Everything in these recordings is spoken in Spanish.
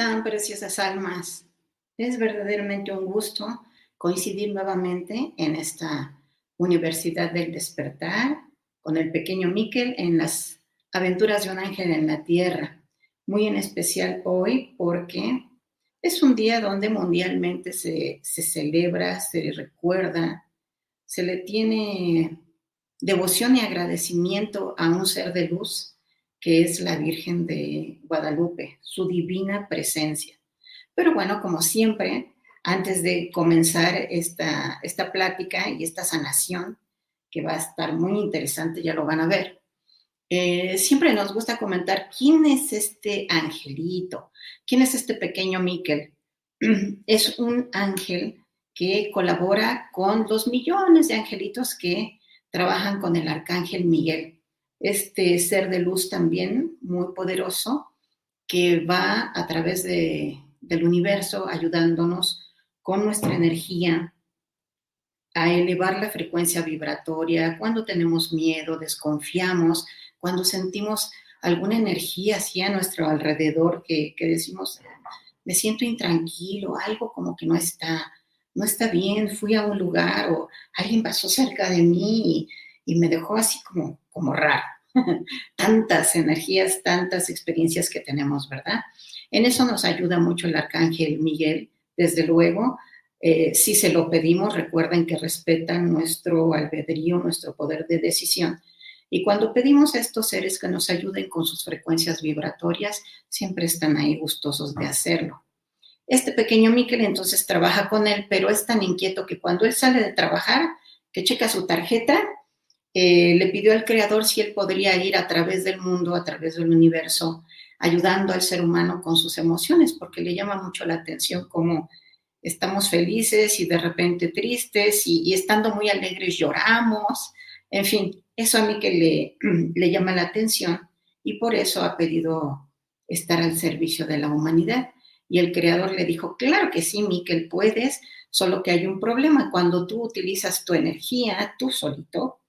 Están, preciosas almas? Es verdaderamente un gusto coincidir nuevamente en esta Universidad del Despertar con el pequeño Miquel en las aventuras de un ángel en la tierra. Muy en especial hoy porque es un día donde mundialmente se, se celebra, se recuerda, se le tiene devoción y agradecimiento a un ser de luz que es la Virgen de Guadalupe, su divina presencia. Pero bueno, como siempre, antes de comenzar esta, esta plática y esta sanación, que va a estar muy interesante, ya lo van a ver, eh, siempre nos gusta comentar quién es este angelito, quién es este pequeño Miquel. Es un ángel que colabora con los millones de angelitos que trabajan con el arcángel Miguel este ser de luz también muy poderoso que va a través de, del universo ayudándonos con nuestra energía a elevar la frecuencia vibratoria cuando tenemos miedo, desconfiamos, cuando sentimos alguna energía así a nuestro alrededor que, que decimos, me siento intranquilo, algo como que no está, no está bien, fui a un lugar o alguien pasó cerca de mí y, y me dejó así como como raro. tantas energías, tantas experiencias que tenemos, ¿verdad? En eso nos ayuda mucho el arcángel Miguel, desde luego. Eh, si se lo pedimos, recuerden que respetan nuestro albedrío, nuestro poder de decisión. Y cuando pedimos a estos seres que nos ayuden con sus frecuencias vibratorias, siempre están ahí gustosos de hacerlo. Este pequeño Miguel entonces trabaja con él, pero es tan inquieto que cuando él sale de trabajar, que checa su tarjeta eh, le pidió al Creador si él podría ir a través del mundo, a través del universo, ayudando al ser humano con sus emociones, porque le llama mucho la atención cómo estamos felices y de repente tristes y, estando muy alegres lloramos. En fin, eso a mí que le, le llama la atención y por eso ha pedido estar al servicio de la humanidad. Y el creador le dijo, claro que sí, Miquel, puedes, solo que hay un problema. Cuando tú utilizas tu energía, tú solito,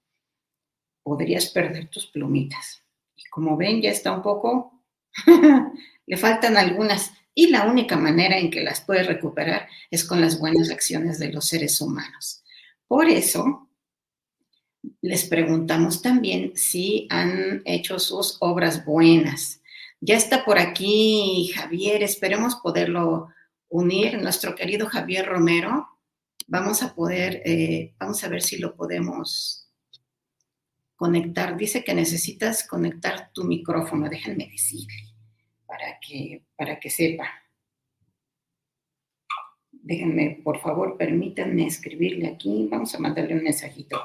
podrías perder tus plumitas. Y como ven, ya está un poco, le faltan algunas. Y la única manera en que las puede recuperar es con las buenas acciones de los seres humanos. Por eso, les preguntamos también si han hecho sus obras buenas. Ya está por aquí Javier, esperemos poderlo unir, nuestro querido Javier Romero. vamos a poder, eh, vamos a ver si lo podemos conectar. Dice que necesitas conectar tu micrófono, déjenme decirle, para que, para que sepa. Déjenme, por favor, permítanme escribirle aquí. Vamos a mandarle un mensajito.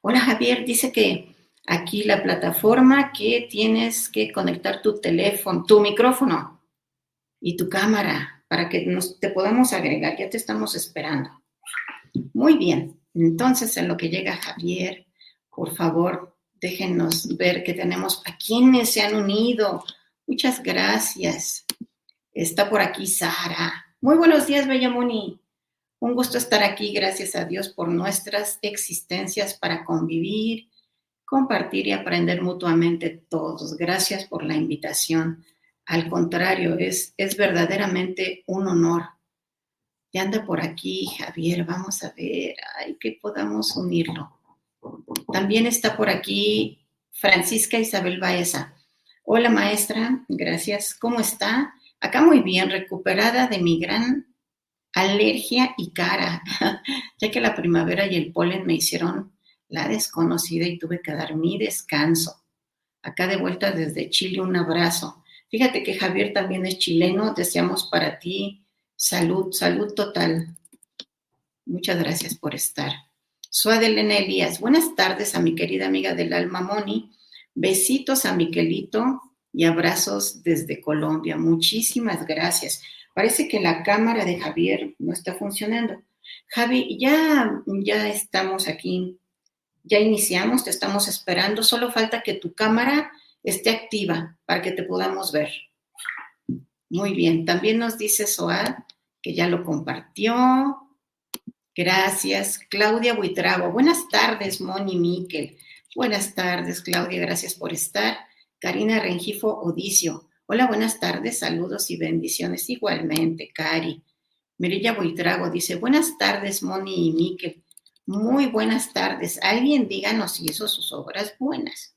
Hola Javier, dice que aquí la plataforma que tienes que conectar tu teléfono, tu micrófono y tu cámara para que nos, te podamos agregar. Ya te estamos esperando. Muy bien. Entonces, en lo que llega Javier, por favor, déjenos ver que tenemos a quienes se han unido. Muchas gracias. Está por aquí Sara. Muy buenos días, Bellamoni. Un gusto estar aquí, gracias a Dios por nuestras existencias para convivir, compartir y aprender mutuamente todos. Gracias por la invitación. Al contrario, es, es verdaderamente un honor. Ya anda por aquí, Javier, vamos a ver, ay, que podamos unirlo. También está por aquí Francisca Isabel Baeza. Hola maestra, gracias. ¿Cómo está? Acá muy bien, recuperada de mi gran alergia y cara, ya que la primavera y el polen me hicieron la desconocida y tuve que dar mi descanso. Acá de vuelta desde Chile, un abrazo. Fíjate que Javier también es chileno, deseamos para ti salud, salud total. Muchas gracias por estar. Soy Adelena Elías. Buenas tardes a mi querida amiga del alma Moni. Besitos a Miquelito y abrazos desde Colombia. Muchísimas gracias. Parece que la cámara de Javier no está funcionando. Javi, ya, ya estamos aquí, ya iniciamos, te estamos esperando. Solo falta que tu cámara esté activa para que te podamos ver. Muy bien, también nos dice Soad que ya lo compartió. Gracias. Claudia Buitrago. Buenas tardes, Moni Miquel. Buenas tardes, Claudia. Gracias por estar. Karina Rengifo Odicio. Hola, buenas tardes, saludos y bendiciones. Igualmente, Cari. Mirilla Buitrago dice, buenas tardes, Moni y Miquel. Muy buenas tardes. Alguien díganos si hizo sus obras buenas.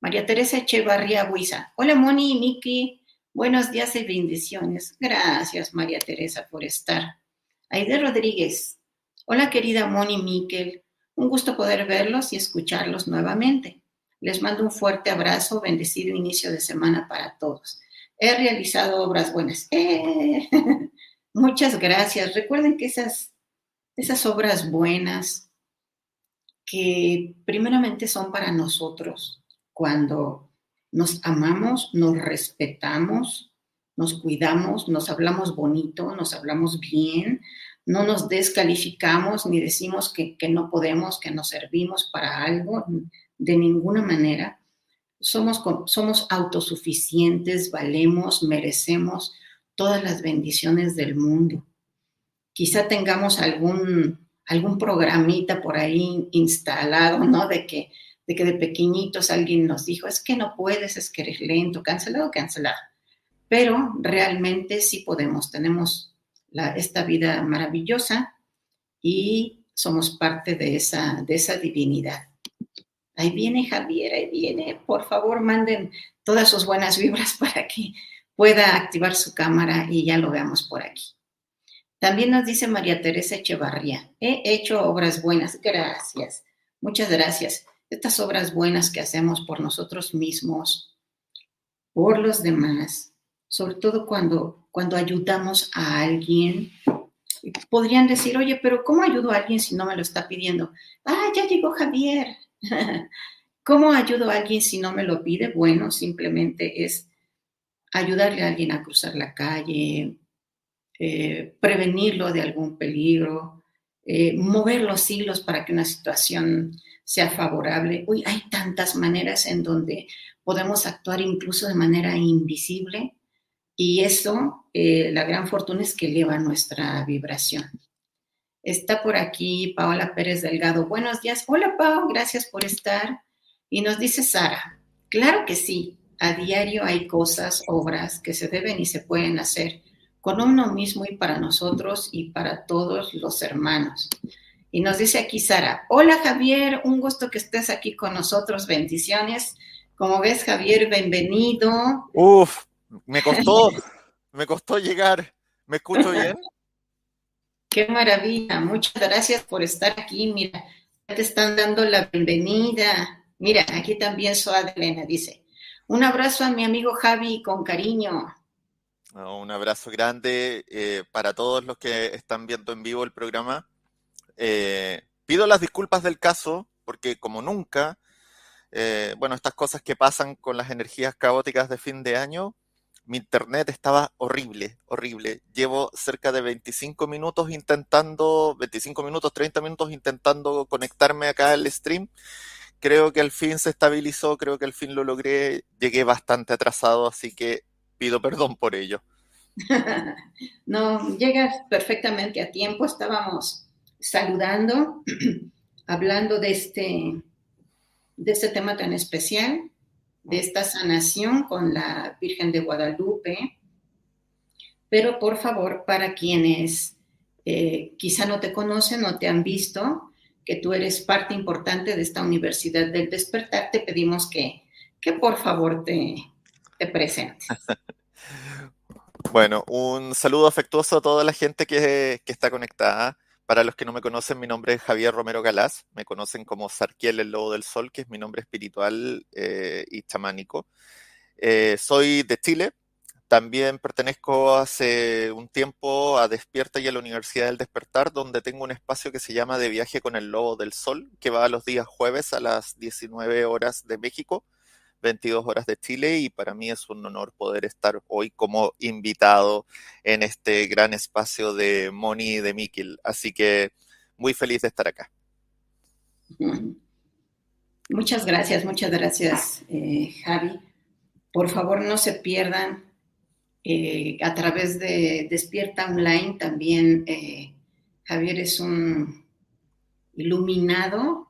María Teresa Echevarría Huiza. Hola, Moni y Miki. Buenos días y bendiciones. Gracias, María Teresa, por estar. Aide Rodríguez. Hola, querida Moni Miquel. Un gusto poder verlos y escucharlos nuevamente. Les mando un fuerte abrazo, bendecido inicio de semana para todos. He realizado obras buenas. ¡Eh! Muchas gracias. Recuerden que esas, esas obras buenas, que primeramente son para nosotros, cuando nos amamos, nos respetamos, nos cuidamos, nos hablamos bonito, nos hablamos bien, no nos descalificamos ni decimos que, que no podemos, que no servimos para algo de ninguna manera. Somos, somos autosuficientes, valemos, merecemos todas las bendiciones del mundo. Quizá tengamos algún, algún programita por ahí instalado, ¿no? De que, de que de pequeñitos alguien nos dijo, es que no puedes, es que eres lento, cancelado, cancelado. Pero realmente sí podemos, tenemos esta vida maravillosa y somos parte de esa, de esa divinidad. Ahí viene Javier, ahí viene. Por favor, manden todas sus buenas vibras para que pueda activar su cámara y ya lo veamos por aquí. También nos dice María Teresa Echevarría, he hecho obras buenas, gracias, muchas gracias. Estas obras buenas que hacemos por nosotros mismos, por los demás, sobre todo cuando, cuando ayudamos a alguien, podrían decir, oye, pero ¿cómo ayudo a alguien si no me lo está pidiendo? Ah, ya llegó Javier, ¿Cómo ayudo a alguien si no me lo pide? Bueno, simplemente es ayudarle a alguien a cruzar la calle, eh, prevenirlo de algún peligro, eh, mover los hilos para que una situación sea favorable. Uy, hay tantas maneras en donde podemos actuar incluso de manera invisible y eso, eh, la gran fortuna es que eleva nuestra vibración. Está por aquí Paola Pérez Delgado. Buenos días. Hola, Pao, gracias por estar. Y nos dice Sara, claro que sí, a diario hay cosas, obras que se deben y se pueden hacer con uno mismo y para nosotros y para todos los hermanos. Y nos dice aquí Sara, hola Javier, un gusto que estés aquí con nosotros, bendiciones. Como ves, Javier, bienvenido. Uf, me costó, me costó llegar. ¿Me escucho bien? Qué maravilla. Muchas gracias por estar aquí. Mira, te están dando la bienvenida. Mira, aquí también Soa Elena dice, un abrazo a mi amigo Javi con cariño. Un abrazo grande eh, para todos los que están viendo en vivo el programa. Eh, pido las disculpas del caso, porque como nunca, eh, bueno, estas cosas que pasan con las energías caóticas de fin de año, mi internet estaba horrible, horrible. Llevo cerca de 25 minutos intentando, 25 minutos, 30 minutos intentando conectarme acá al stream. Creo que al fin se estabilizó, creo que al fin lo logré. Llegué bastante atrasado, así que pido perdón por ello. no, llegas perfectamente a tiempo. Estábamos saludando, hablando de este, de este tema tan especial de esta sanación con la Virgen de Guadalupe. Pero por favor, para quienes eh, quizá no te conocen o te han visto, que tú eres parte importante de esta Universidad del Despertar, te pedimos que, que por favor te, te presentes. Bueno, un saludo afectuoso a toda la gente que, que está conectada. Para los que no me conocen, mi nombre es Javier Romero Galás. Me conocen como Sarkiel, el Lobo del Sol, que es mi nombre espiritual eh, y chamánico. Eh, soy de Chile. También pertenezco hace un tiempo a Despierta y a la Universidad del Despertar, donde tengo un espacio que se llama De Viaje con el Lobo del Sol, que va los días jueves a las 19 horas de México 22 horas de Chile y para mí es un honor poder estar hoy como invitado en este gran espacio de Moni y de Mikil. Así que muy feliz de estar acá. Muchas gracias, muchas gracias, eh, Javi. Por favor, no se pierdan eh, a través de Despierta Online también. Eh, Javier es un iluminado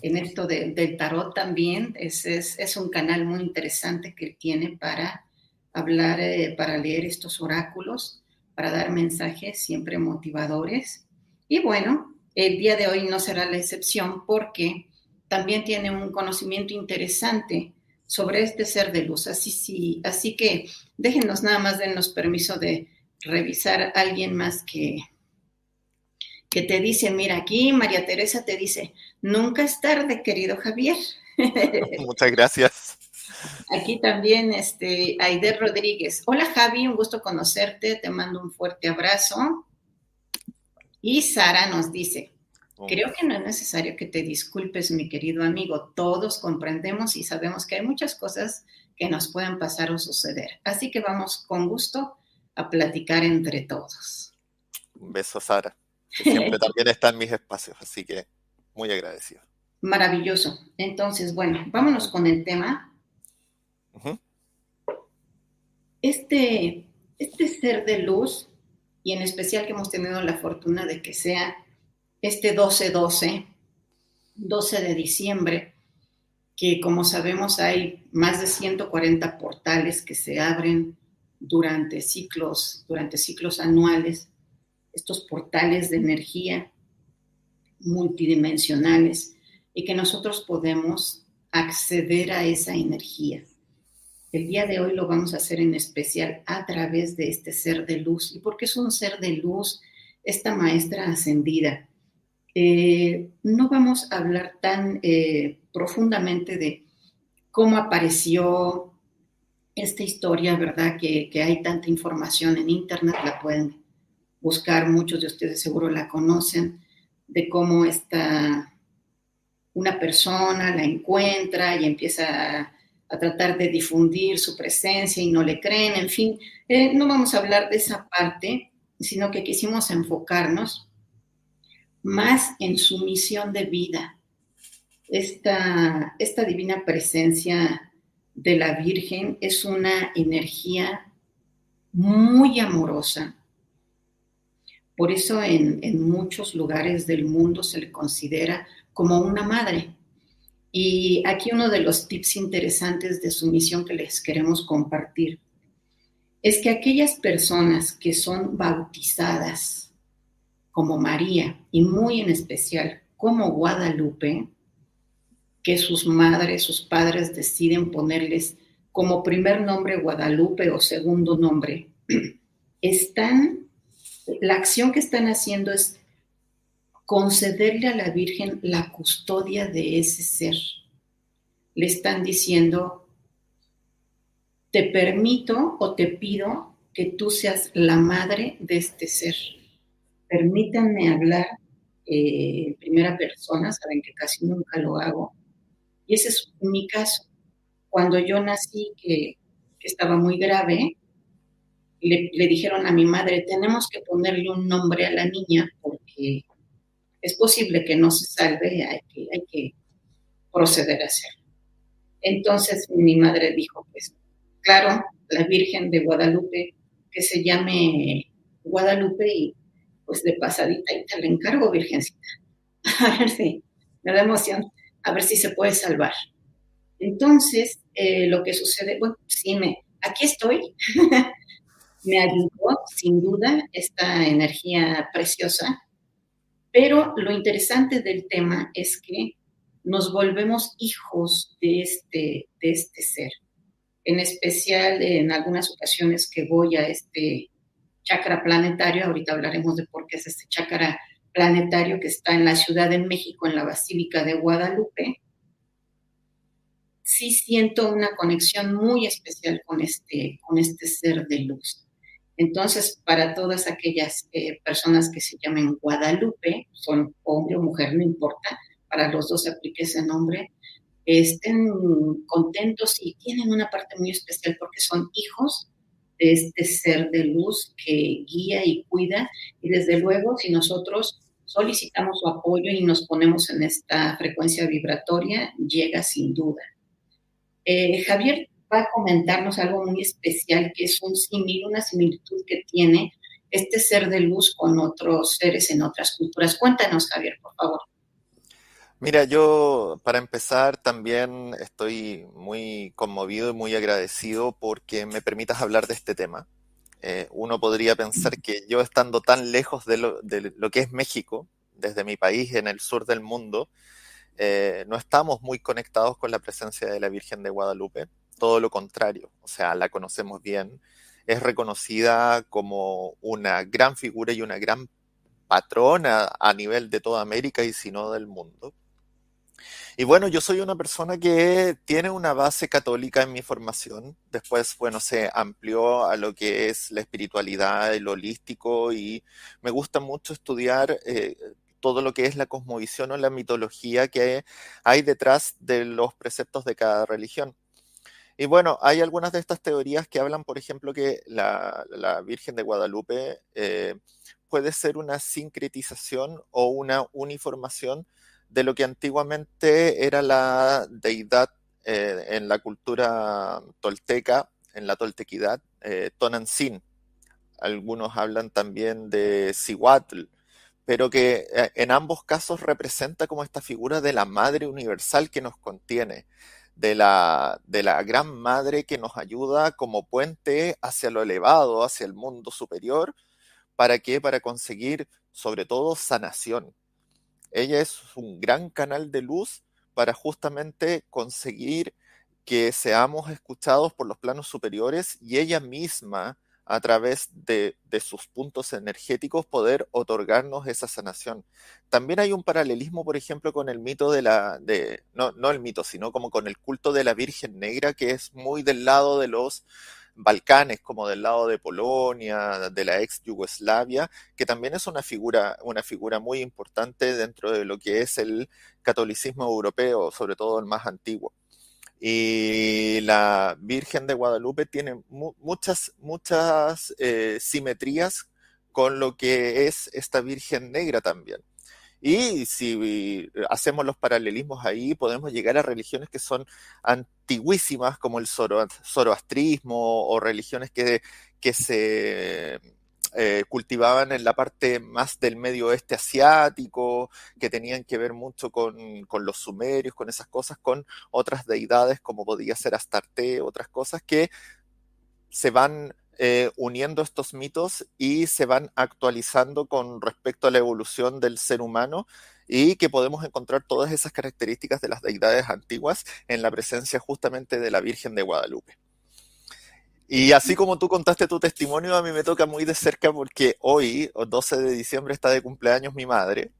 en esto del tarot también. Es, es, un canal muy interesante que tiene para hablar, eh, para leer estos oráculos, para dar mensajes siempre motivadores. Y bueno, el día de hoy no será la excepción porque también tiene un conocimiento interesante sobre este ser de luz. Así, sí, así que déjenos nada más, denos permiso de revisar a alguien más que, que te dice, mira, aquí María Teresa te dice, nunca es tarde, querido Javier. Muchas gracias. Aquí también, este, Aider Rodríguez. Hola Javi, un gusto conocerte, te mando un fuerte abrazo. Y Sara nos dice, creo que no es necesario que te disculpes, mi querido amigo, todos comprendemos y sabemos que hay muchas cosas que nos pueden pasar o suceder. Así que vamos con gusto a platicar entre todos. Un beso, Sara siempre también está en mis espacios, así que muy agradecido. Maravilloso. Entonces, bueno, vámonos con el tema. este, este ser de luz, y en especial que hemos tenido la fortuna de que sea este 12-12, 12 de diciembre, que como sabemos hay más de 140 portales que se abren durante ciclos, durante ciclos anuales estos portales de energía multidimensionales y que nosotros podemos acceder a esa energía. El día de hoy lo vamos a hacer en especial a través de este ser de luz. ¿Y porque es un ser de luz esta maestra ascendida? Eh, no vamos a hablar tan eh, profundamente de cómo apareció esta historia, ¿verdad? Que, que hay tanta información en Internet, la pueden buscar, muchos de ustedes seguro la conocen, de cómo está una persona la encuentra y empieza a, tratar de difundir su presencia y no le creen, en fin, eh, no vamos a hablar de esa parte, sino que quisimos enfocarnos más en su misión de vida, esta, esta divina presencia de la Virgen es una energía muy amorosa, por eso en, muchos lugares del mundo se le considera como una madre. Y aquí uno de los tips interesantes de su misión que les queremos compartir es que aquellas personas que son bautizadas como María y muy en especial como Guadalupe, que sus madres, sus padres deciden ponerles como primer nombre Guadalupe o segundo nombre, están la acción que están haciendo es concederle a la Virgen la custodia de ese ser. Le están diciendo, te permito o te pido que tú seas la madre de este ser. Permítanme hablar eh, en primera persona, saben que casi nunca lo hago. Y ese es mi caso. Cuando yo nací, que, estaba muy grave, le, dijeron a mi madre, tenemos que ponerle un nombre a la niña porque es posible que no se salve, hay que, hay que proceder a hacerlo. Entonces mi madre dijo, pues claro, la Virgen de Guadalupe, que se llame Guadalupe y pues de pasadita y te la encargo, Virgencita. A ver si, me da emoción, a ver si se puede salvar. Entonces, eh, lo que sucede, bueno, sí, me, aquí estoy, me ayudó sin duda esta energía preciosa pero lo interesante del tema es que nos volvemos hijos de este, de este ser. En especial en algunas ocasiones que voy a este chakra planetario, ahorita hablaremos de por qué es este chakra planetario que está en la Ciudad de México, en la Basílica de Guadalupe, sí siento una conexión muy especial con este, con este ser de luz. Entonces, para todas aquellas eh, personas que se llamen Guadalupe, son hombre o mujer, no importa, para los dos aplique ese nombre, estén contentos y tienen una parte muy especial porque son hijos de este ser de luz que guía y cuida. Y desde luego, si nosotros solicitamos su apoyo y nos ponemos en esta frecuencia vibratoria, llega sin duda. Eh, Javier va a comentarnos algo muy especial, que es un símil, una similitud que tiene este ser de luz con otros seres en otras culturas. Cuéntanos, Javier, por favor. Mira, yo para empezar también estoy muy conmovido y muy agradecido porque me permitas hablar de este tema. Eh, uno podría pensar que yo estando tan lejos de lo, que es México, desde mi país en el sur del mundo, eh, no estamos muy conectados con la presencia de la Virgen de Guadalupe todo lo contrario, o sea, la conocemos bien, es reconocida como una gran figura y una gran patrona a nivel de toda América y si no del mundo. Y bueno, yo soy una persona que tiene una base católica en mi formación. Después, bueno, se amplió a lo que es la espiritualidad, el holístico y me gusta mucho estudiar eh, todo lo que es la cosmovisión o la mitología que hay detrás de los preceptos de cada religión. Y bueno, hay algunas de estas teorías que hablan, por ejemplo, que la, Virgen de Guadalupe eh, puede ser una sincretización o una uniformación de lo que antiguamente era la deidad eh, en la cultura tolteca, en la toltequidad, eh, Tonantzin. Algunos hablan también de Cihuatl, pero que en ambos casos representa como esta figura de la madre universal que nos contiene de la, de la gran madre que nos ayuda como puente hacia lo elevado, hacia el mundo superior. ¿Para qué? Para conseguir sobre todo sanación. Ella es un gran canal de luz para justamente conseguir que seamos escuchados por los planos superiores y ella misma a través de, sus puntos energéticos poder otorgarnos esa sanación. También hay un paralelismo, por ejemplo, con el mito de la, de, no, no el mito, sino como con el culto de la Virgen Negra, que es muy del lado de los Balcanes, como del lado de Polonia, de la ex Yugoslavia, que también es una figura, una figura muy importante dentro de lo que es el catolicismo europeo, sobre todo el más antiguo. Y la Virgen de Guadalupe tiene muchas, muchas eh, simetrías con lo que es esta Virgen Negra también. Y si hacemos los paralelismos ahí, podemos llegar a religiones que son antiguísimas, como el zoroastrismo, o religiones que, que se eh, cultivaban en la parte más del medio oeste asiático, que tenían que ver mucho con, los sumerios, con esas cosas, con otras deidades como podía ser Astarte, otras cosas que se van eh, uniendo estos mitos y se van actualizando con respecto a la evolución del ser humano y que podemos encontrar todas esas características de las deidades antiguas en la presencia justamente de la Virgen de Guadalupe. Y así como tú contaste tu testimonio, a mí me toca muy de cerca porque hoy, 12 de diciembre, está de cumpleaños mi madre.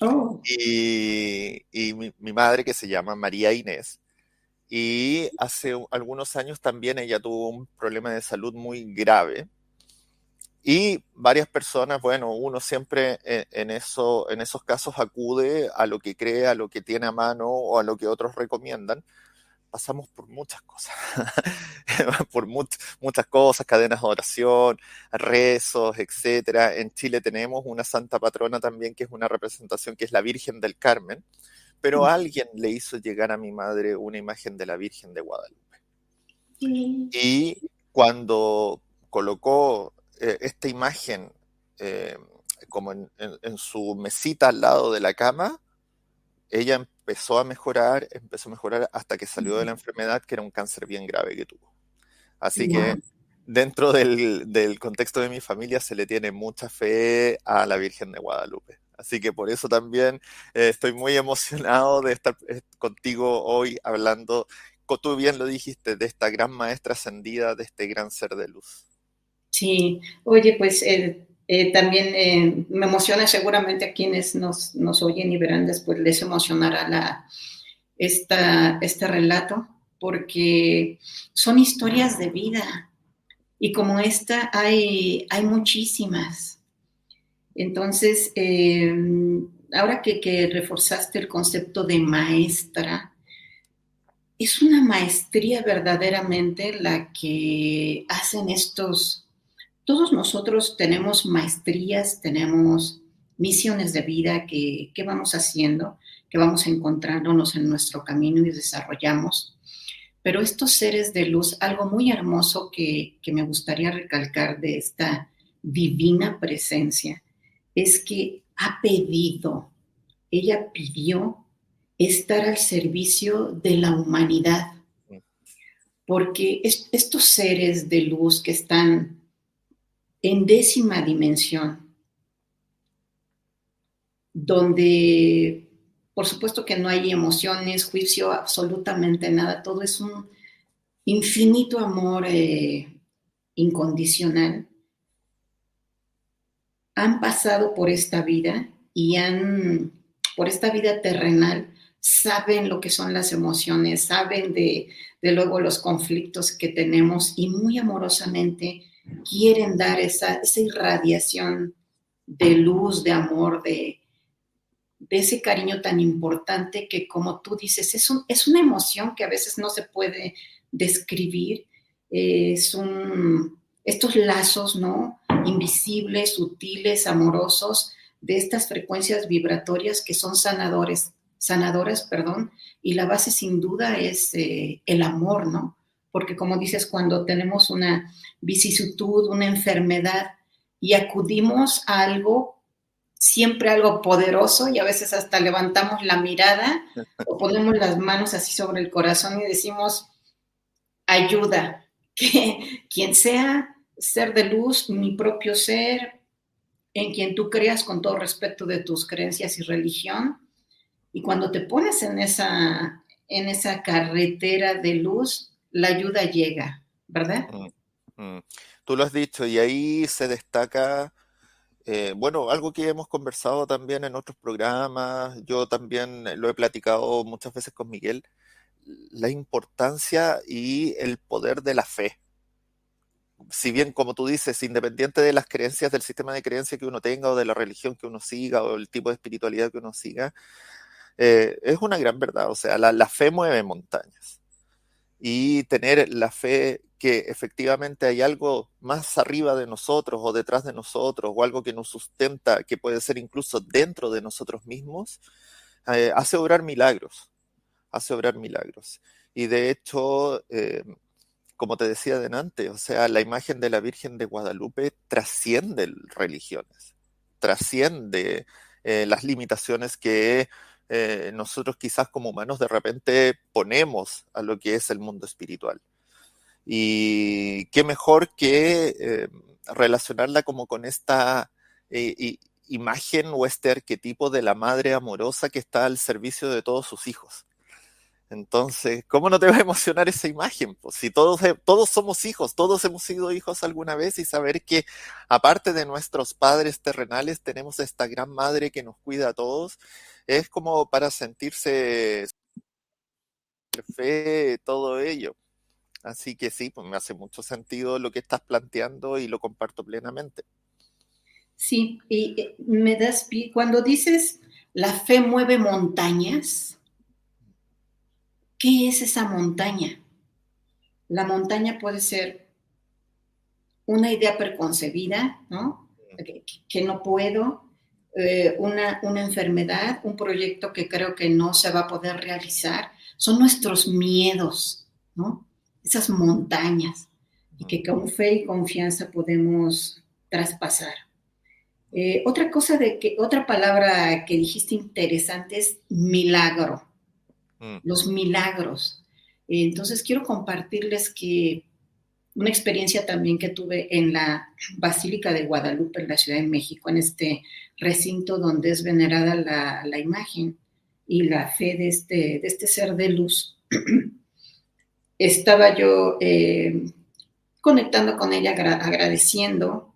Oh. Y, mi, mi, madre, que se llama María Inés. Y hace algunos años también ella tuvo un problema de salud muy grave. Y varias personas, bueno, uno siempre en, en, eso, en esos casos acude a lo que cree, a lo que tiene a mano o a lo que otros recomiendan pasamos por muchas cosas, por muchas cosas, cadenas de oración, rezos, etcétera. En Chile tenemos una santa patrona también que es una representación que es la Virgen del Carmen, pero alguien le hizo llegar a mi madre una imagen de la Virgen de Guadalupe. Y cuando colocó eh, esta imagen eh, como en, su mesita al lado de la cama, ella empezó a mejorar, empezó a mejorar hasta que salió de la enfermedad, que era un cáncer bien grave que tuvo. Así que dentro del, contexto de mi familia se le tiene mucha fe a la Virgen de Guadalupe. Así que por eso también eh, estoy muy emocionado de estar eh, contigo hoy hablando, como tú bien lo dijiste, de esta gran maestra ascendida, de este gran ser de luz. Sí, oye, pues eh, eh, también eh, me emociona seguramente a quienes nos, nos, oyen y verán después, les emocionará la, esta, este relato, porque son historias de vida y como esta hay, hay muchísimas. Entonces, eh, ahora que, que reforzaste el concepto de maestra, es una maestría verdaderamente la que hacen estos todos nosotros tenemos maestrías, tenemos misiones de vida que, vamos haciendo, que vamos encontrándonos en nuestro camino y desarrollamos. Pero estos seres de luz, algo muy hermoso que, que me gustaría recalcar de esta divina presencia, es que ha pedido, ella pidió estar al servicio de la humanidad, porque estos seres de luz que están en décima dimensión, donde por supuesto que no hay emociones, juicio, absolutamente nada, todo es un infinito amor eh, incondicional. Han pasado por esta vida y han, por esta vida terrenal, saben lo que son las emociones, saben de, de luego los conflictos que tenemos y muy amorosamente quieren dar esa, irradiación de luz, de amor, de, ese cariño tan importante que como tú dices, es, es una emoción que a veces no se puede describir, es un, estos lazos, ¿no? Invisibles, sutiles, amorosos, de estas frecuencias vibratorias que son sanadores, sanadoras, perdón, y la base sin duda es eh, el amor, ¿no? Porque como dices, cuando tenemos una vicisitud, una enfermedad y acudimos a algo, siempre algo poderoso y a veces hasta levantamos la mirada o ponemos las manos así sobre el corazón y decimos, ayuda, que quien sea ser de luz, mi propio ser, en quien tú creas con todo respeto de tus creencias y religión, y cuando te pones en esa, en esa carretera de luz, la ayuda llega, ¿verdad? Mm, mm. Tú lo has dicho y ahí se destaca, eh, bueno, algo que hemos conversado también en otros programas, yo también lo he platicado muchas veces con Miguel, la importancia y el poder de la fe. Si bien, como tú dices, independiente de las creencias, del sistema de creencias que uno tenga o de la religión que uno siga o el tipo de espiritualidad que uno siga, eh, es una gran verdad. O sea, la fe mueve montañas y tener la fe que efectivamente hay algo más arriba de nosotros o detrás de nosotros o algo que nos sustenta, que puede ser incluso dentro de nosotros mismos, eh, hace obrar milagros, hace obrar milagros. Y de hecho, eh, como te decía delante, o sea, la imagen de la Virgen de Guadalupe trasciende religiones, trasciende eh, las limitaciones que eh, nosotros quizás como humanos de repente ponemos a lo que es el mundo espiritual. Y qué mejor que eh, relacionarla como con esta eh, imagen o este arquetipo de la madre amorosa que está al servicio de todos sus hijos. Entonces, ¿cómo no te va a emocionar esa imagen? Pues si todos, todos somos hijos, todos hemos sido hijos alguna vez y saber que aparte de nuestros padres terrenales tenemos esta gran madre que nos cuida a todos, es como para sentirse fe, todo ello. Así que sí, pues me hace mucho sentido lo que estás planteando y lo comparto plenamente. Sí, y eh, me das cuando dices la fe mueve montañas, ¿Qué es esa montaña? La montaña puede ser una idea preconcebida, ¿no? Que, no puedo, eh, una, una, enfermedad, un proyecto que creo que no se va a poder realizar. Son nuestros miedos, ¿no? Esas montañas y que con fe y confianza podemos traspasar. Eh, otra cosa de que, otra palabra que dijiste interesante es milagro. Mm. los milagros. Entonces quiero compartirles que una experiencia también que tuve en la Basílica de Guadalupe, en la Ciudad de México, en este recinto donde es venerada la, imagen y la fe de este, de este ser de luz. Estaba yo eh, conectando con ella, agradeciendo,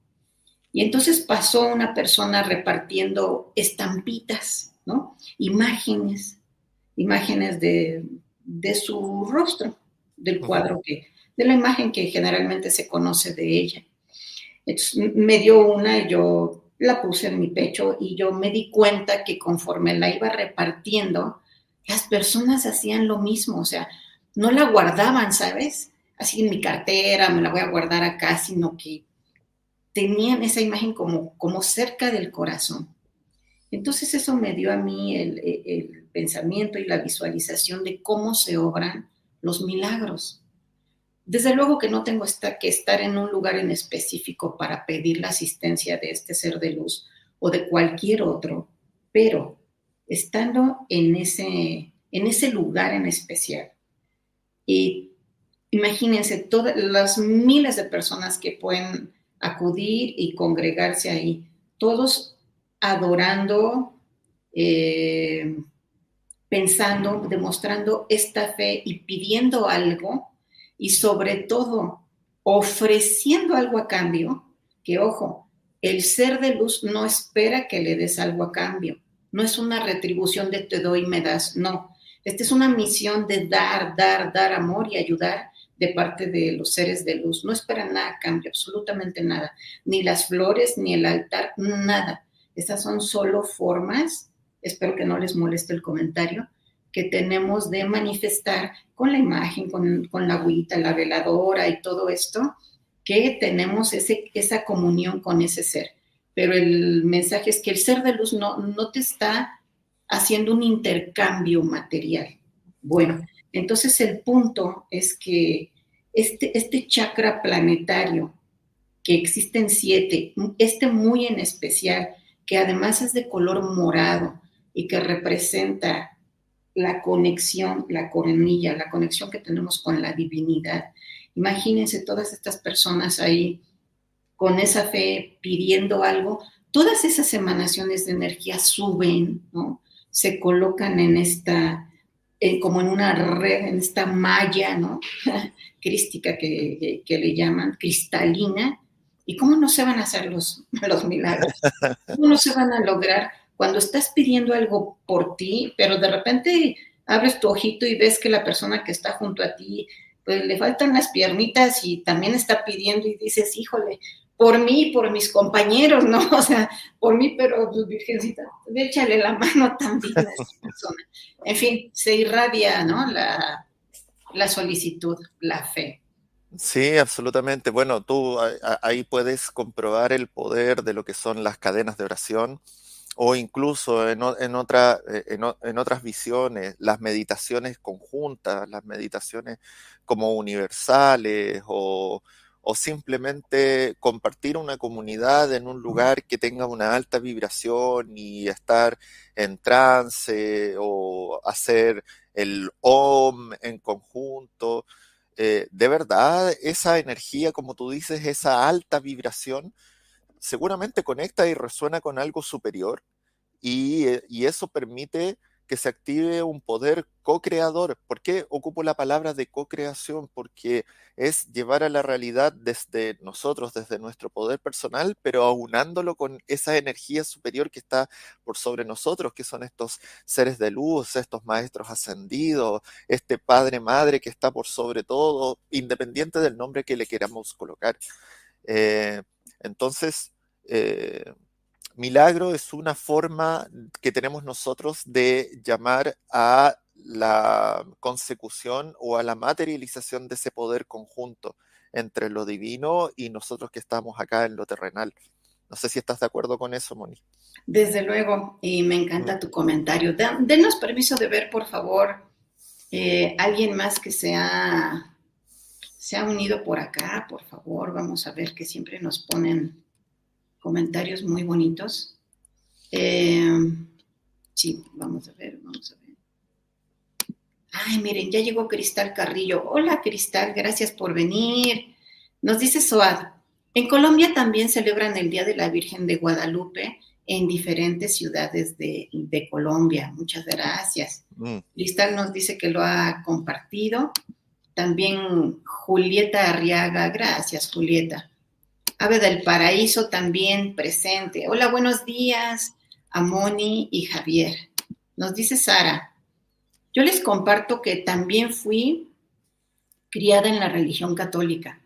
y entonces pasó una persona repartiendo estampitas, ¿no? Imágenes imágenes de, su rostro, del cuadro que, de la imagen que generalmente se conoce de ella. Entonces me dio una y yo la puse en mi pecho y yo me di cuenta que conforme la iba repartiendo, las personas hacían lo mismo, o sea, no la guardaban, ¿sabes? Así en mi cartera, me la voy a guardar acá, sino que tenían esa imagen como, como cerca del corazón. Entonces eso me dio a mí el, pensamiento y la visualización de cómo se obran los milagros. Desde luego que no tengo que estar en un lugar en específico para pedir la asistencia de este ser de luz o de cualquier otro, pero estando en ese, en ese lugar en especial y imagínense todas las miles de personas que pueden acudir y congregarse ahí, todos adorando, eh, pensando, demostrando esta fe y pidiendo algo y sobre todo ofreciendo algo a cambio, que ojo, el ser de luz no espera que le des algo a cambio, no es una retribución de te doy y me das, no. Esta es una misión de dar, dar, dar amor y ayudar de parte de los seres de luz. No esperan nada a cambio, absolutamente nada. Ni las flores, ni el altar, nada. Estas son solo formas, espero que no les moleste el comentario, que tenemos de manifestar con la imagen, con, la agüita, la veladora y todo esto, que tenemos ese, esa comunión con ese ser. Pero el mensaje es que el ser de luz no, no te está haciendo un intercambio material. Bueno, entonces el punto es que este, este chakra planetario, que existen siete, este muy en especial, que además es de color morado y que representa la conexión, la coronilla, la conexión que tenemos con la divinidad. Imagínense todas estas personas ahí con esa fe pidiendo algo, todas esas emanaciones de energía suben, ¿no? Se colocan en esta, como en una red, en esta malla, ¿no? Crística que, que le llaman, cristalina, ¿Y cómo no se van a hacer los, los milagros? ¿Cómo no se van a lograr cuando estás pidiendo algo por ti, pero de repente abres tu ojito y ves que la persona que está junto a ti, pues le faltan las piernitas y también está pidiendo y dices, híjole, por mí, por mis compañeros, ¿no? O sea, por mí, pero pues, Virgencita, échale la mano también a esa persona. En fin, se irradia, ¿no? La, la solicitud, la fe. Sí, absolutamente. Bueno, tú ahí puedes comprobar el poder de lo que son las cadenas de oración o incluso en, otra, eh, en, otras visiones, las meditaciones conjuntas, las meditaciones como universales o, o simplemente compartir una comunidad en un lugar que tenga una alta vibración y estar en trance o hacer el OM en conjunto. Eh, de verdad esa energía, como tú dices, esa alta vibración, seguramente conecta y resuena con algo superior y, eh, eso permite que se active un poder co-creador. ¿Por qué ocupo la palabra de co-creación? Porque es llevar a la realidad desde nosotros, desde nuestro poder personal, pero aunándolo con esa energía superior que está por sobre nosotros, que son estos seres de luz, estos maestros ascendidos, este Padre Madre que está por sobre todo, independiente del nombre que le queramos colocar. Eh, entonces, eh, milagro es una forma que tenemos nosotros de llamar a la consecución o a la materialización de ese poder conjunto entre lo divino y nosotros que estamos acá en lo terrenal. No sé si estás de acuerdo con eso, Moni. Desde luego, y me encanta mm. tu comentario. denos permiso de ver, por favor, eh, alguien más que se ha, se ha unido por acá, por favor. Vamos a ver que siempre nos ponen comentarios muy bonitos. Eh, sí, vamos a ver, vamos a ver. Ay, miren, ya llegó Cristal Carrillo. Hola, Cristal, gracias por venir. Nos dice Soad, en Colombia también celebran el Día de la Virgen de Guadalupe en diferentes ciudades de, Colombia. Muchas gracias. Mm. Cristal nos dice que lo ha compartido. También Julieta Arriaga, gracias Julieta. Ave del Paraíso también presente. Hola, buenos días a Moni y Javier. Nos dice Sara, yo les comparto que también fui criada en la religión católica.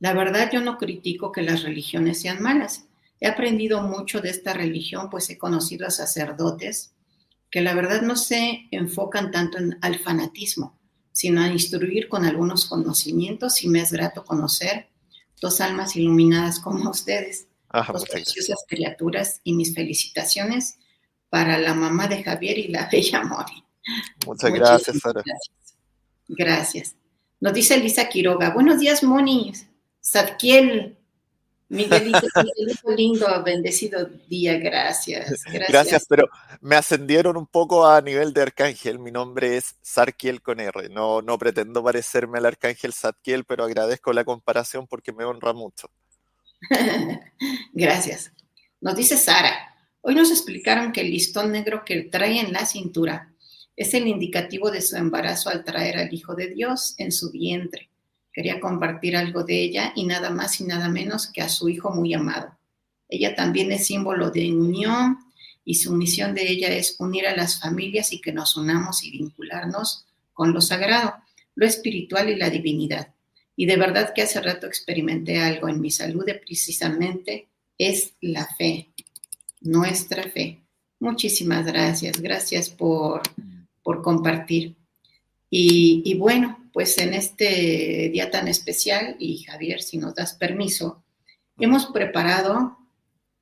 La verdad yo no critico que las religiones sean malas. He aprendido mucho de esta religión, pues he conocido a sacerdotes que la verdad no se enfocan tanto en, al fanatismo, sino a instruir con algunos conocimientos y me es grato conocer dos almas iluminadas como ustedes, dos preciosas criaturas y mis felicitaciones para la mamá de Javier y la bella Mori. Muchas gracias, Sara. Gracias. Nos dice Elisa Quiroga, buenos días, Moni. Sadkiel, Miguelito, Miguelito lindo, bendecido día, gracias, gracias. Gracias, pero me ascendieron un poco a nivel de arcángel. Mi nombre es Sarkiel con R. No, no pretendo parecerme al arcángel Sadkiel, pero agradezco la comparación porque me honra mucho. gracias. Nos dice Sara, hoy nos explicaron que el listón negro que trae en la cintura es el indicativo de su embarazo al traer al Hijo de Dios en su vientre Quería compartir algo de ella y nada más y nada menos que a su hijo muy amado. Ella también es símbolo de unión y su misión de ella es unir a las familias y que nos unamos y vincularnos con lo sagrado, lo espiritual y la divinidad. Y de verdad que hace rato experimenté algo en mi salud de precisamente es la fe, nuestra fe. Muchísimas gracias, gracias por, por compartir. Y, y bueno, pues en este día tan especial, y Javier, si nos das permiso, hemos preparado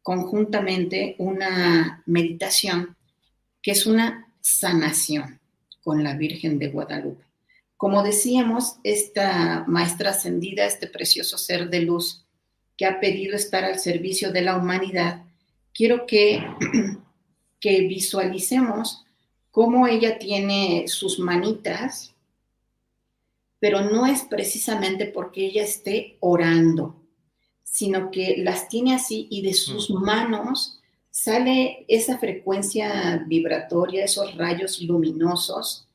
conjuntamente una meditación que es una sanación con la Virgen de Guadalupe. Como decíamos, esta maestra ascendida, este precioso ser de luz que ha pedido estar al servicio de la humanidad, quiero que, que visualicemos cómo ella tiene sus manitas pero no es precisamente porque ella esté orando, sino que las tiene así y de sus manos sale esa frecuencia vibratoria, esos rayos luminosos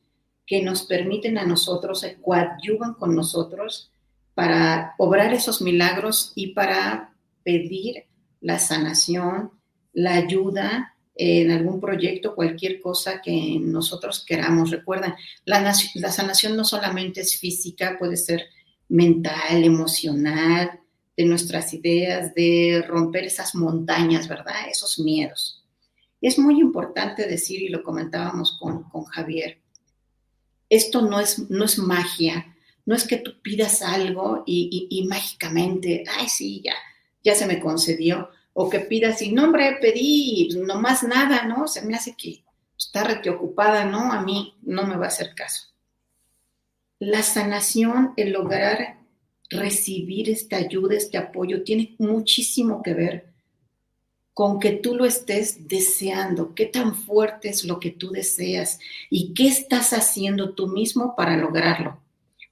que nos permiten a nosotros, se coadyuvan con nosotros para obrar esos milagros y para pedir la sanación, la ayuda en algún proyecto, cualquier cosa que nosotros queramos. Recuerden, la, sanación no solamente es física, puede ser mental, emocional, de nuestras ideas, de romper esas montañas, ¿verdad? Esos miedos. Es muy importante decir, y lo comentábamos con, Javier, esto no es, no es magia, no es que tú pidas algo y, y mágicamente, ay, sí, ya, ya se me concedió o que pidas y nombre, pedí, no más nada, ¿no? Se me hace que está ocupada, ¿no? A mí no me va a hacer caso. La sanación, el lograr recibir esta ayuda, este apoyo, tiene muchísimo que ver con que tú lo estés deseando, qué tan fuerte es lo que tú deseas y qué estás haciendo tú mismo para lograrlo.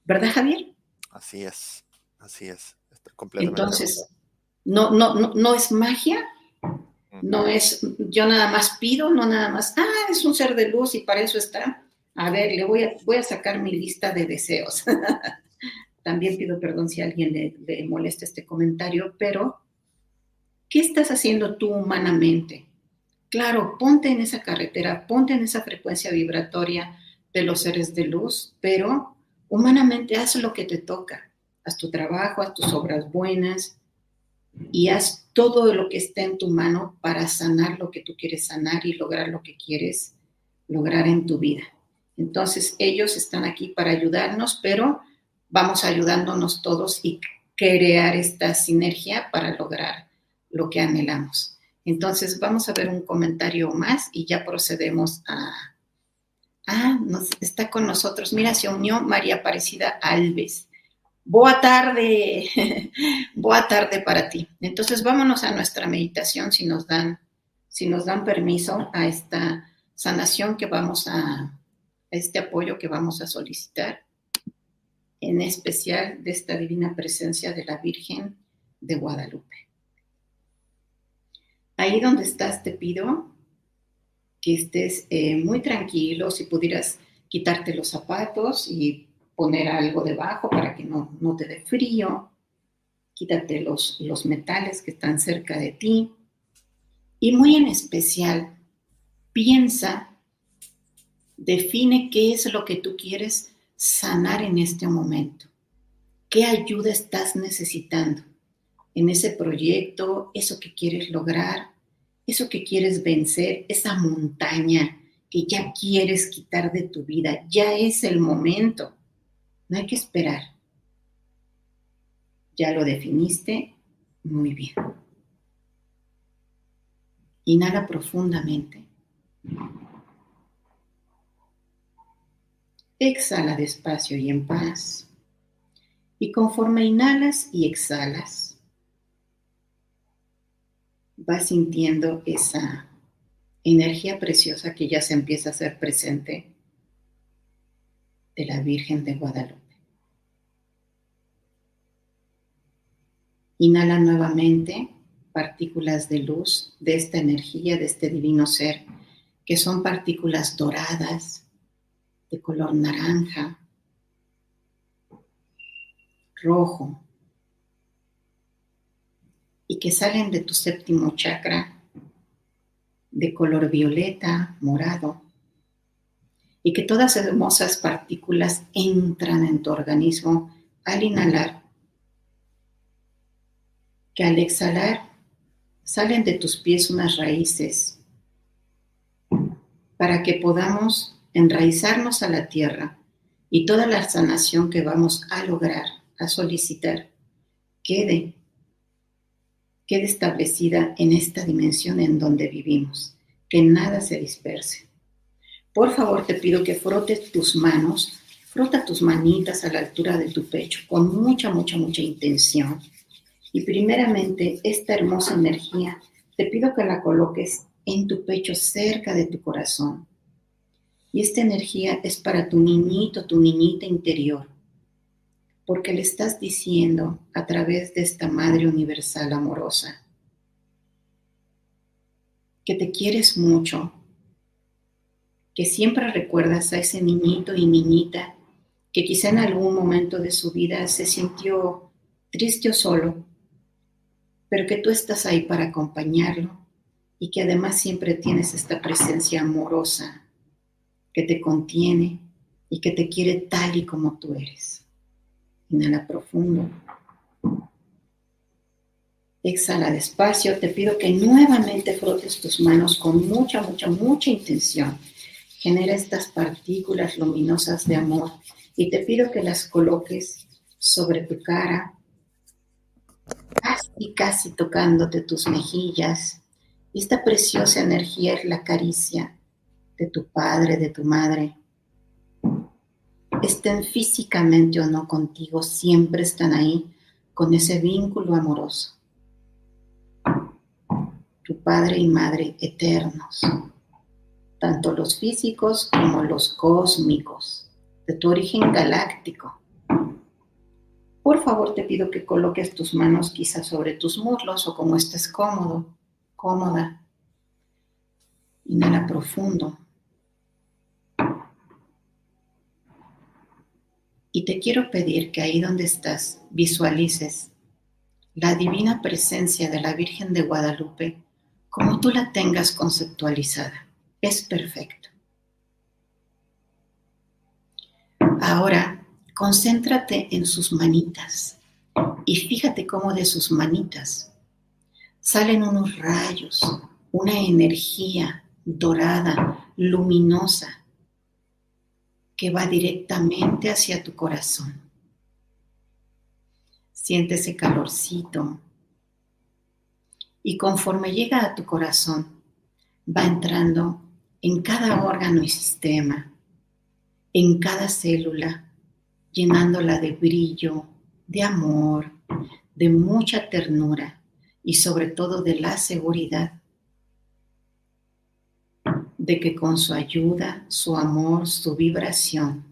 ¿Verdad, Javier? Así es, así es. completamente Entonces, no, no, no, no es magia, No es, yo nada más pido, no nada más, ah, es un ser de luz y para eso está. A ver, le voy a, voy a sacar mi lista de deseos. También pido perdón si a alguien le, le molesta este comentario, pero ¿qué estás haciendo tú humanamente? Claro, ponte en esa carretera, ponte en esa frecuencia vibratoria de los seres de luz, pero humanamente haz lo que te toca. Haz tu trabajo, haz tus obras buenas y haz todo lo que esté en tu mano para sanar lo que tú quieres sanar y lograr lo que quieres lograr en tu vida. Entonces, ellos están aquí para ayudarnos, pero vamos ayudándonos todos y crear esta sinergia para lograr lo que anhelamos. Entonces, vamos a ver un comentario más y ya procedemos a... Ah, está con nosotros. Mira, se unió María Aparecida Alves. Boa tarde, boa tarde para ti. Entonces, vámonos a nuestra meditación si nos dan, si nos dan permiso a esta sanación que vamos a, a este apoyo que vamos a solicitar, en especial de esta divina presencia de la Virgen de Guadalupe. Ahí donde estás, te pido que estés eh, muy tranquilo, si pudieras quitarte los zapatos y poner algo debajo para que no, no te dé frío, quítate los, los metales que están cerca de ti. Y muy en especial, piensa, define qué es lo que tú quieres sanar en este momento, qué ayuda estás necesitando en ese proyecto, eso que quieres lograr, eso que quieres vencer, esa montaña que ya quieres quitar de tu vida, ya es el momento. No hay que esperar. Ya lo definiste muy bien. Inhala profundamente. Exhala despacio y en paz. Y conforme inhalas y exhalas, vas sintiendo esa energía preciosa que ya se empieza a hacer presente de la Virgen de Guadalupe. Inhala nuevamente partículas de luz de esta energía, de este divino ser, que son partículas doradas, de color naranja, rojo, y que salen de tu séptimo chakra de color violeta, morado, y que todas hermosas partículas entran en tu organismo al inhalar, que al exhalar salen de tus pies unas raíces para que podamos enraizarnos a la tierra y toda la sanación que vamos a lograr, a solicitar, quede quede establecida en esta dimensión en donde vivimos, que nada se disperse. Por favor, te pido que frotes tus manos, frota tus manitas a la altura de tu pecho con mucha, mucha, mucha intención. Y primeramente, esta hermosa energía, te pido que la coloques en tu pecho cerca de tu corazón. Y esta energía es para tu niñito, tu niñita interior porque le estás diciendo a través de esta Madre Universal amorosa que te quieres mucho, que siempre recuerdas a ese niñito y niñita que quizá en algún momento de su vida se sintió triste o solo, pero que tú estás ahí para acompañarlo y que además siempre tienes esta presencia amorosa que te contiene y que te quiere tal y como tú eres. Inhala profundo. Exhala despacio. Te pido que nuevamente frotes tus manos con mucha, mucha, mucha intención. Genera estas partículas luminosas de amor y te pido que las coloques sobre tu cara, casi, casi tocándote tus mejillas. Esta preciosa energía es la caricia de tu padre, de tu madre, estén físicamente o no contigo, siempre están ahí con ese vínculo amoroso. Tu padre y madre eternos, tanto los físicos como los cósmicos, de tu origen galáctico. Por favor, te pido que coloques tus manos quizás sobre tus muslos o como estés cómodo, cómoda. Inhala profundo. Y te quiero pedir que ahí donde estás visualices la divina presencia de la Virgen de Guadalupe como tú la tengas conceptualizada. Es perfecto. Ahora, concéntrate en sus manitas y fíjate cómo de sus manitas salen unos rayos, una energía dorada, luminosa, que va directamente hacia tu corazón. Siente ese calorcito. Y conforme llega a tu corazón, va entrando en cada órgano y sistema, en cada célula, llenándola de brillo, de amor, de mucha ternura y sobre todo de la seguridad de que con su ayuda, su amor, su vibración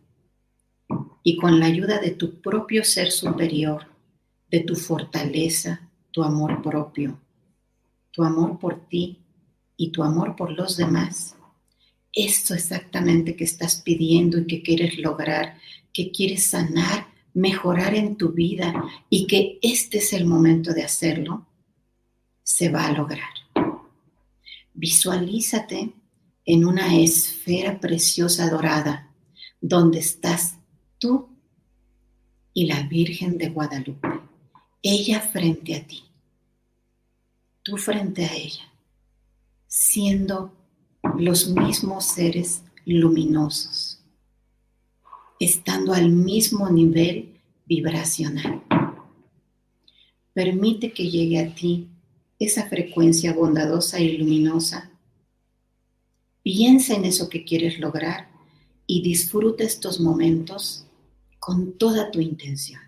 y con la ayuda de tu propio ser superior, de tu fortaleza, tu amor propio, tu amor por ti y tu amor por los demás, esto exactamente que estás pidiendo y que quieres lograr, que quieres sanar, mejorar en tu vida y que este es el momento de hacerlo, se va a lograr. Visualízate en una esfera preciosa dorada, donde estás tú y la Virgen de Guadalupe, ella frente a ti, tú frente a ella, siendo los mismos seres luminosos, estando al mismo nivel vibracional. Permite que llegue a ti esa frecuencia bondadosa y luminosa Piensa en eso que quieres lograr y disfruta estos momentos con toda tu intención.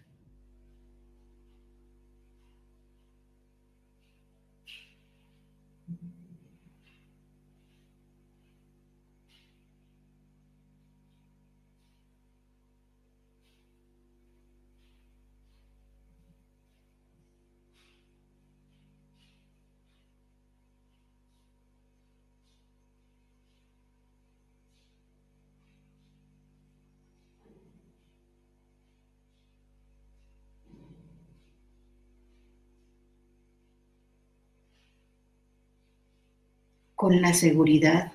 Con la seguridad,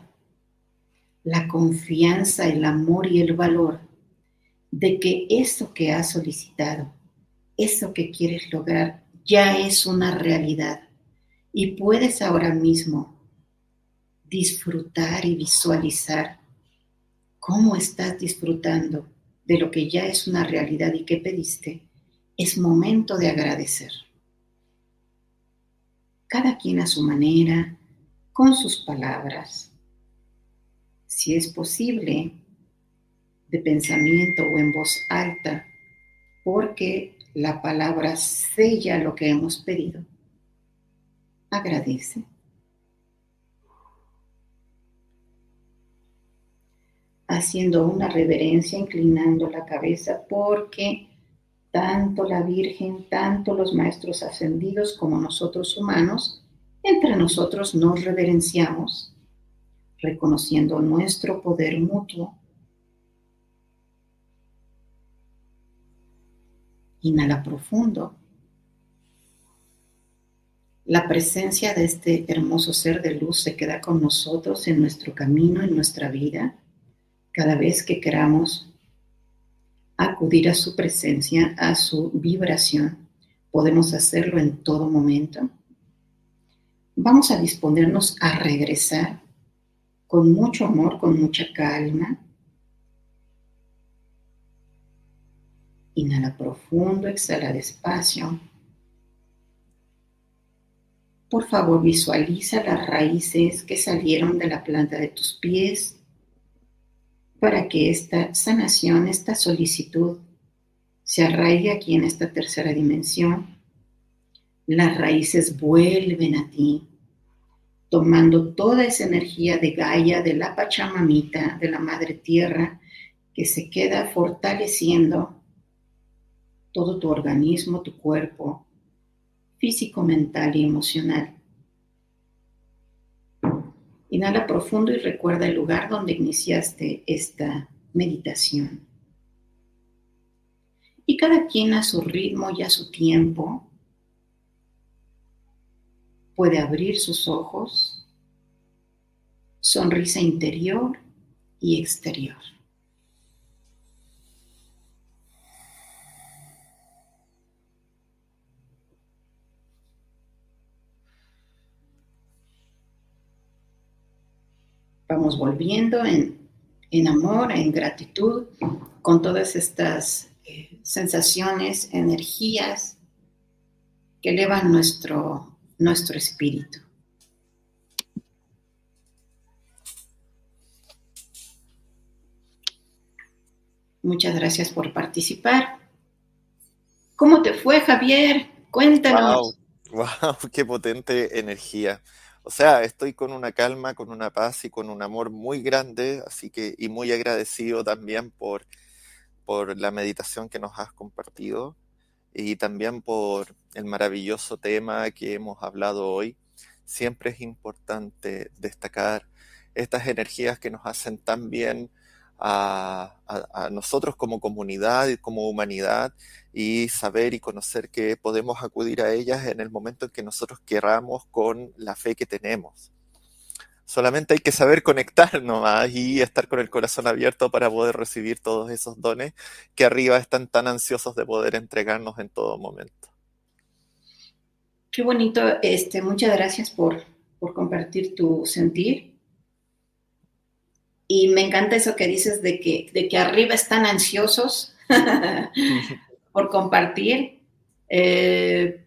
la confianza, el amor y el valor de que eso que has solicitado, eso que quieres lograr, ya es una realidad y puedes ahora mismo disfrutar y visualizar cómo estás disfrutando de lo que ya es una realidad y que pediste, es momento de agradecer. Cada quien a su manera, con sus palabras. Si es posible, de pensamiento o en voz alta, porque la palabra sella lo que hemos pedido. Agradece. Haciendo una reverencia, inclinando la cabeza, porque tanto la Virgen, tanto los maestros ascendidos como nosotros humanos, entre nosotros nos reverenciamos, reconociendo nuestro poder mutuo. Inhala profundo. La presencia de este hermoso ser de luz se queda con nosotros en nuestro camino, en nuestra vida, cada vez que queramos acudir a su presencia, a su vibración. Podemos hacerlo en todo momento vamos a disponernos a regresar con mucho amor, con mucha calma. Inhala profundo, exhala despacio. Por favor, visualiza las raíces que salieron de la planta de tus pies para que esta sanación, esta solicitud se arraigue aquí en esta tercera dimensión las raíces vuelven a ti, tomando toda esa energía de Gaia, de la Pachamamita, de la Madre Tierra, que se queda fortaleciendo todo tu organismo, tu cuerpo, físico, mental y emocional. Inhala profundo y recuerda el lugar donde iniciaste esta meditación. Y cada quien a su ritmo y a su tiempo puede abrir sus ojos, sonrisa interior y exterior. vamos volviendo en, amor, en gratitud, con todas estas eh, sensaciones, energías que elevan nuestro, nuestro espíritu. Muchas gracias por participar. ¿Cómo te fue, Javier? Cuéntanos. Wow, wow, qué potente energía. O sea, estoy con una calma, con una paz y con un amor muy grande, así que, y muy agradecido también por, por la meditación que nos has compartido y también por el maravilloso tema que hemos hablado hoy. Siempre es importante destacar estas energías que nos hacen tan bien a, nosotros como comunidad y como humanidad y saber y conocer que podemos acudir a ellas en el momento en que nosotros queramos con la fe que tenemos. Solamente hay que saber conectar nomás y estar con el corazón abierto para poder recibir todos esos dones que arriba están tan ansiosos de poder entregarnos en todo momento. Qué bonito, este, muchas gracias por, por compartir tu sentir y me encanta eso que dices de que, de que arriba están ansiosos por compartir. Eh,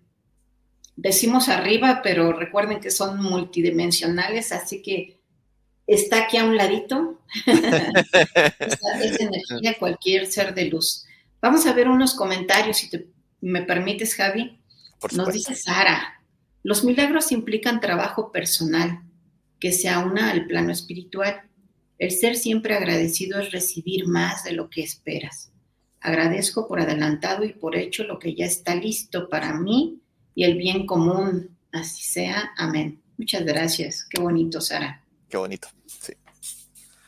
decimos arriba, pero recuerden que son multidimensionales, así que está aquí a un ladito. esa, energía, cualquier ser de luz. Vamos a ver unos comentarios, si me permites, Javi. Nos dice Sara, los milagros implican trabajo personal que se aúna al plano espiritual. El ser siempre agradecido es recibir más de lo que esperas. Agradezco por adelantado y por hecho lo que ya está listo para mí y el bien común. Así sea. Amén. Muchas gracias. Qué bonito, Sara. Qué bonito. Sí.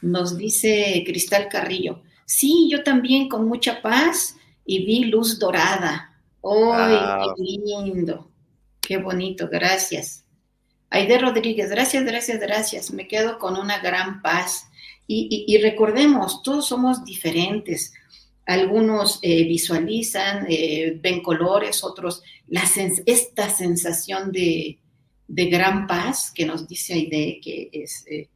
Nos dice Cristal Carrillo. Sí, yo también con mucha paz y vi luz dorada. ¡Ay, qué lindo! Qué bonito, gracias. Aide Rodríguez, gracias, gracias, gracias. Me quedo con una gran paz. Y, recordemos, todos somos diferentes. Algunos eh, visualizan, eh, ven colores, otros la esta sensación de, gran paz que nos dice Aide, que es, eh,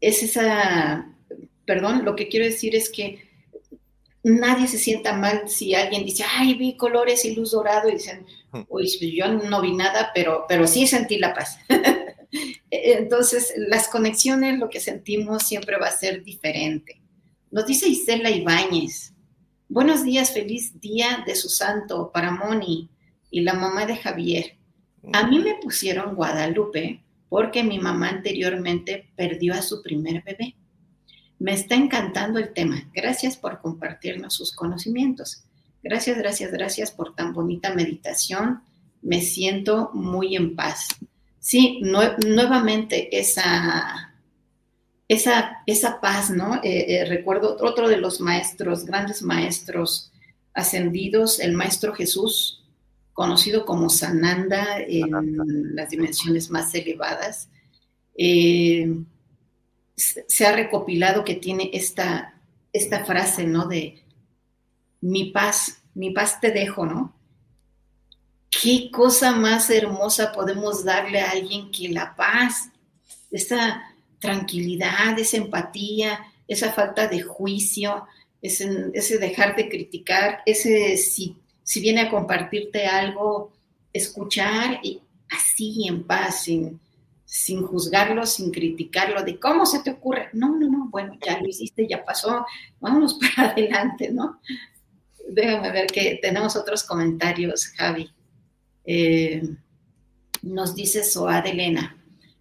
es esa, perdón, lo que quiero decir es que nadie se sienta mal si alguien dice, ay, vi colores y luz dorado, y dicen, uy, yo no vi nada, pero, pero sí sentí la paz. Entonces, las conexiones, lo que sentimos siempre va a ser diferente. Nos dice Isela Ibáñez, buenos días, feliz día de su santo para Moni y la mamá de Javier. A mí me pusieron Guadalupe porque mi mamá anteriormente perdió a su primer bebé. Me está encantando el tema. Gracias por compartirnos sus conocimientos. Gracias, gracias, gracias por tan bonita meditación. Me siento muy en paz sí, nuevamente esa, esa, esa, paz, ¿no? Eh, eh, recuerdo otro de los maestros, grandes maestros ascendidos, el maestro Jesús, conocido como Sananda en las dimensiones más elevadas, eh, se ha recopilado que tiene esta, esta frase, ¿no? De mi paz, mi paz te dejo, ¿no? ¿Qué cosa más hermosa podemos darle a alguien que la paz, esa tranquilidad, esa empatía, esa falta de juicio, ese, dejar de criticar, ese si, si, viene a compartirte algo, escuchar y así en paz, sin, sin juzgarlo, sin criticarlo, de cómo se te ocurre. No, no, no, bueno, ya lo hiciste, ya pasó, vámonos para adelante, ¿no? Déjame ver que tenemos otros comentarios, Javi. Eh, nos dice Soad Elena,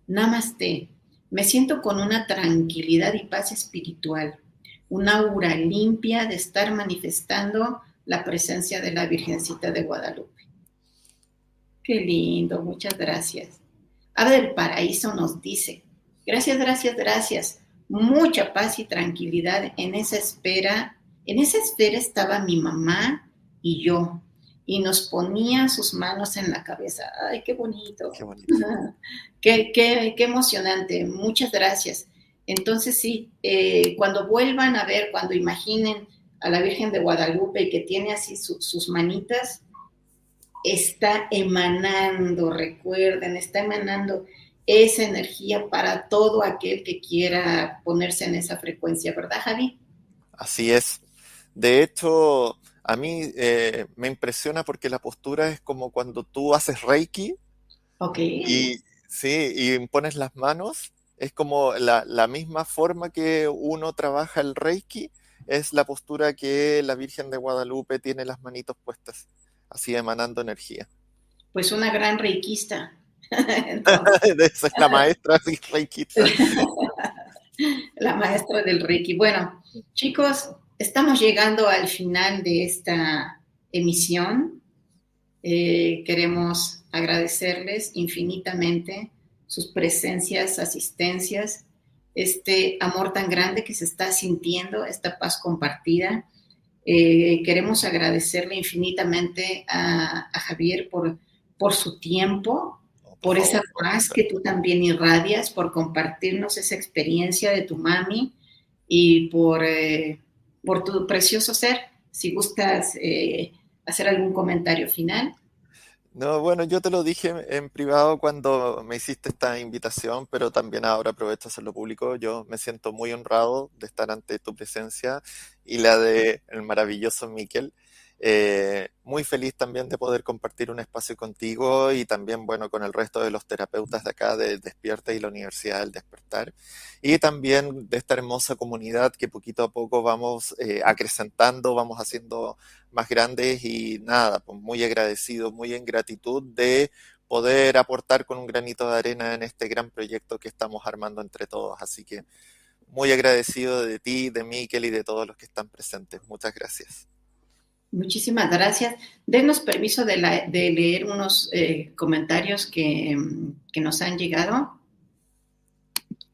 Namaste, me siento con una tranquilidad y paz espiritual, una aura limpia de estar manifestando la presencia de la Virgencita de Guadalupe. Qué lindo, muchas gracias. Ave del Paraíso nos dice, gracias, gracias, gracias, mucha paz y tranquilidad en esa espera. En esa espera estaba mi mamá y yo, y nos ponía sus manos en la cabeza. ¡Ay, qué bonito! Qué, bonito. qué, qué, qué emocionante. Muchas gracias. Entonces sí, eh, cuando vuelvan a ver, cuando imaginen a la Virgen de Guadalupe y que tiene así sus manitas, está emanando, recuerden, está emanando esa energía para todo aquel que quiera ponerse en esa frecuencia, ¿verdad, Javi? Así es. De hecho, a mí eh, me impresiona porque la postura es como cuando tú haces Reiki. Ok. Y sí, y pones las manos. Es como la, la misma forma que uno trabaja el Reiki, es la postura que la Virgen de Guadalupe tiene las manitos puestas así emanando energía. Pues una gran reikista. Esa es la maestra reikista. la maestra del reiki. Bueno, chicos, estamos llegando al final de esta emisión. Eh, queremos agradecerles infinitamente sus presencias, asistencias, este amor tan grande que se está sintiendo, esta paz compartida eh, queremos agradecerle infinitamente a, Javier por, por su tiempo, por esa paz que tú también irradias, por compartirnos esa experiencia de tu mami y por, eh, por tu precioso ser. Si gustas eh, hacer algún comentario final. No, bueno, yo te lo dije en privado cuando me hiciste esta invitación, pero también ahora aprovecho a hacerlo público. Yo me siento muy honrado de estar ante tu presencia y la de el maravilloso Miquel. Eh, muy feliz también de poder compartir un espacio contigo y también, bueno, con el resto de los terapeutas de acá de Despierta y la Universidad del Despertar. Y también de esta hermosa comunidad que poquito a poco vamos eh, acrecentando, vamos haciendo más grandes y nada, pues muy agradecido, muy en gratitud de poder aportar con un granito de arena en este gran proyecto que estamos armando entre todos. Así que muy agradecido de ti, de Miquel y de todos los que están presentes. Muchas gracias. Muchísimas gracias. Denos permiso de, leer unos eh, comentarios que, que, nos han llegado.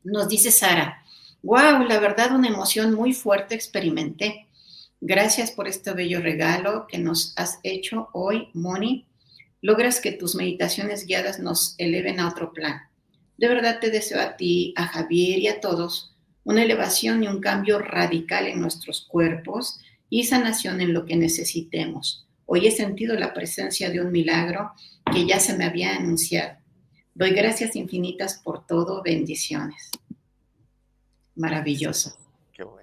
Nos dice Sara, wow, la verdad una emoción muy fuerte experimenté. Gracias por este bello regalo que nos has hecho hoy, Moni. Logras que tus meditaciones guiadas nos eleven a otro plan. De verdad te deseo a ti, a Javier y a todos una elevación y un cambio radical en nuestros cuerpos y sanación en lo que necesitemos. Hoy he sentido la presencia de un milagro que ya se me había anunciado. Doy gracias infinitas por todo. Bendiciones. Maravilloso.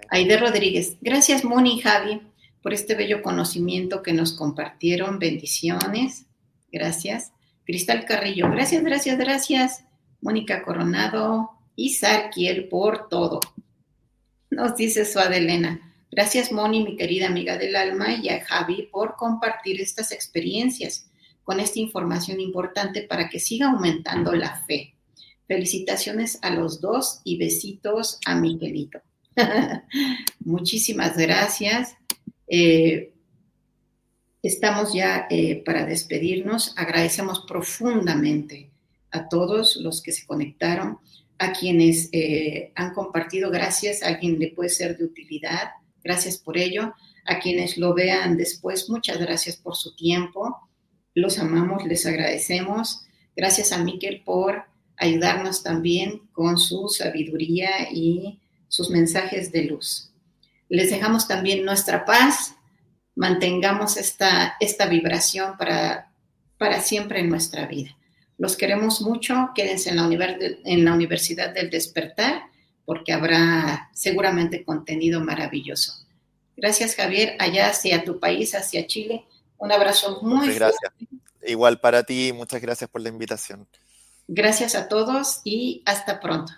Aide Rodríguez. Gracias, Moni y Javi, por este bello conocimiento que nos compartieron. Bendiciones. Gracias. Cristal Carrillo. Gracias, gracias, gracias. Mónica Coronado y Sarkiel por todo. Nos dice su Adelena. Gracias, Moni, mi querida amiga del alma, y a Javi por compartir estas experiencias con esta información importante para que siga aumentando la fe. Felicitaciones a los dos y besitos a Miguelito. Muchísimas gracias. Eh, estamos ya eh, para despedirnos. Agradecemos profundamente a todos los que se conectaron, a quienes eh, han compartido. Gracias, a alguien le puede ser de utilidad Gracias por ello. A quienes lo vean después, muchas gracias por su tiempo. Los amamos, les agradecemos. Gracias a Miquel por ayudarnos también con su sabiduría y sus mensajes de luz. Les dejamos también nuestra paz. Mantengamos esta, esta vibración para, para siempre en nuestra vida. Los queremos mucho. Quédense en la, en la Universidad del Despertar porque habrá seguramente contenido maravilloso. Gracias, Javier, allá hacia tu país, hacia Chile. Un abrazo muy muchas gracias. Igual para ti, muchas gracias por la invitación. Gracias a todos y hasta pronto.